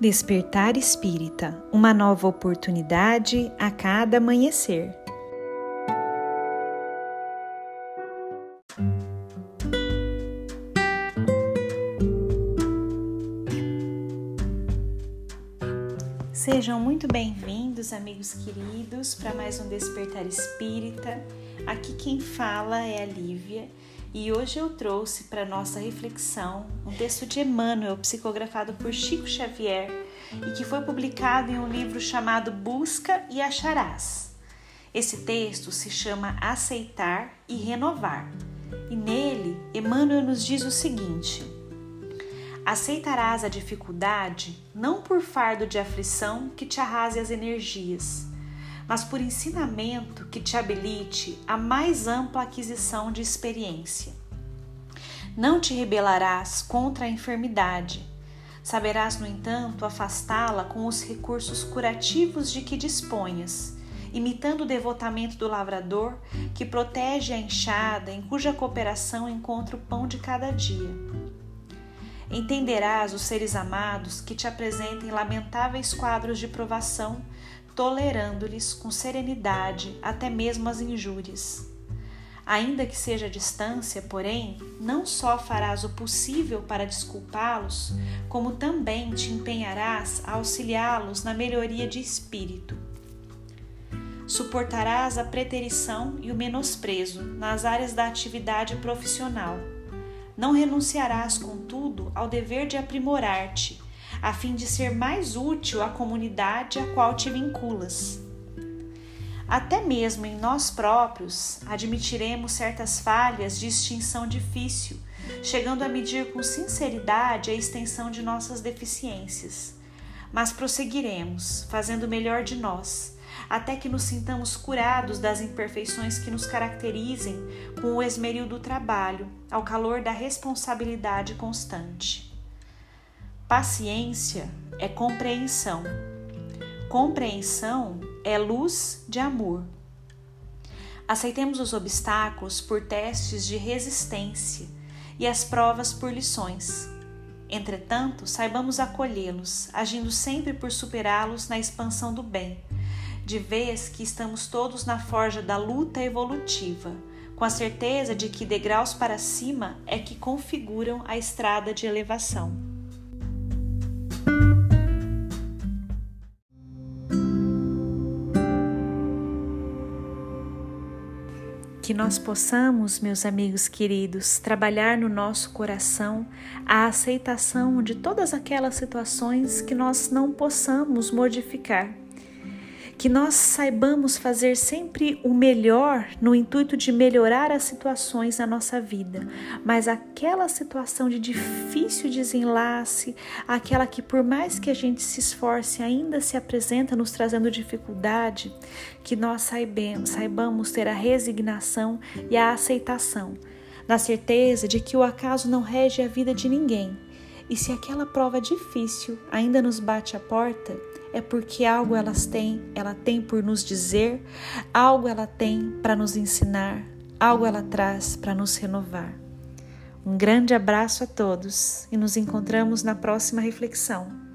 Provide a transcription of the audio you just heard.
Despertar Espírita uma nova oportunidade a cada amanhecer. Sejam muito bem-vindos, amigos queridos, para mais um Despertar Espírita. Aqui quem fala é a Lívia e hoje eu trouxe para nossa reflexão um texto de Emmanuel, psicografado por Chico Xavier e que foi publicado em um livro chamado Busca e Acharás. Esse texto se chama Aceitar e Renovar, e nele Emmanuel nos diz o seguinte: Aceitarás a dificuldade não por fardo de aflição que te arrase as energias mas por ensinamento que te habilite a mais ampla aquisição de experiência. Não te rebelarás contra a enfermidade. Saberás, no entanto, afastá-la com os recursos curativos de que disponhas, imitando o devotamento do lavrador que protege a enxada em cuja cooperação encontra o pão de cada dia. Entenderás os seres amados que te apresentem lamentáveis quadros de provação tolerando-lhes com serenidade até mesmo as injúrias. Ainda que seja a distância, porém, não só farás o possível para desculpá-los, como também te empenharás a auxiliá-los na melhoria de espírito. Suportarás a preterição e o menosprezo nas áreas da atividade profissional. Não renunciarás, contudo, ao dever de aprimorar-te a fim de ser mais útil à comunidade a qual te vinculas. Até mesmo em nós próprios admitiremos certas falhas de extinção difícil, chegando a medir com sinceridade a extensão de nossas deficiências. Mas prosseguiremos, fazendo o melhor de nós, até que nos sintamos curados das imperfeições que nos caracterizem com o esmeril do trabalho, ao calor da responsabilidade constante. Paciência é compreensão. Compreensão é luz de amor. Aceitemos os obstáculos por testes de resistência e as provas por lições. Entretanto, saibamos acolhê-los, agindo sempre por superá-los na expansão do bem, de vez que estamos todos na forja da luta evolutiva, com a certeza de que degraus para cima é que configuram a estrada de elevação. Que nós possamos, meus amigos queridos, trabalhar no nosso coração a aceitação de todas aquelas situações que nós não possamos modificar que nós saibamos fazer sempre o melhor no intuito de melhorar as situações na nossa vida, mas aquela situação de difícil desenlace, aquela que por mais que a gente se esforce ainda se apresenta nos trazendo dificuldade, que nós saibamos, saibamos ter a resignação e a aceitação, na certeza de que o acaso não rege a vida de ninguém. E se aquela prova difícil ainda nos bate a porta, é porque algo elas têm, ela tem por nos dizer, algo ela tem para nos ensinar, algo ela traz para nos renovar. Um grande abraço a todos e nos encontramos na próxima reflexão.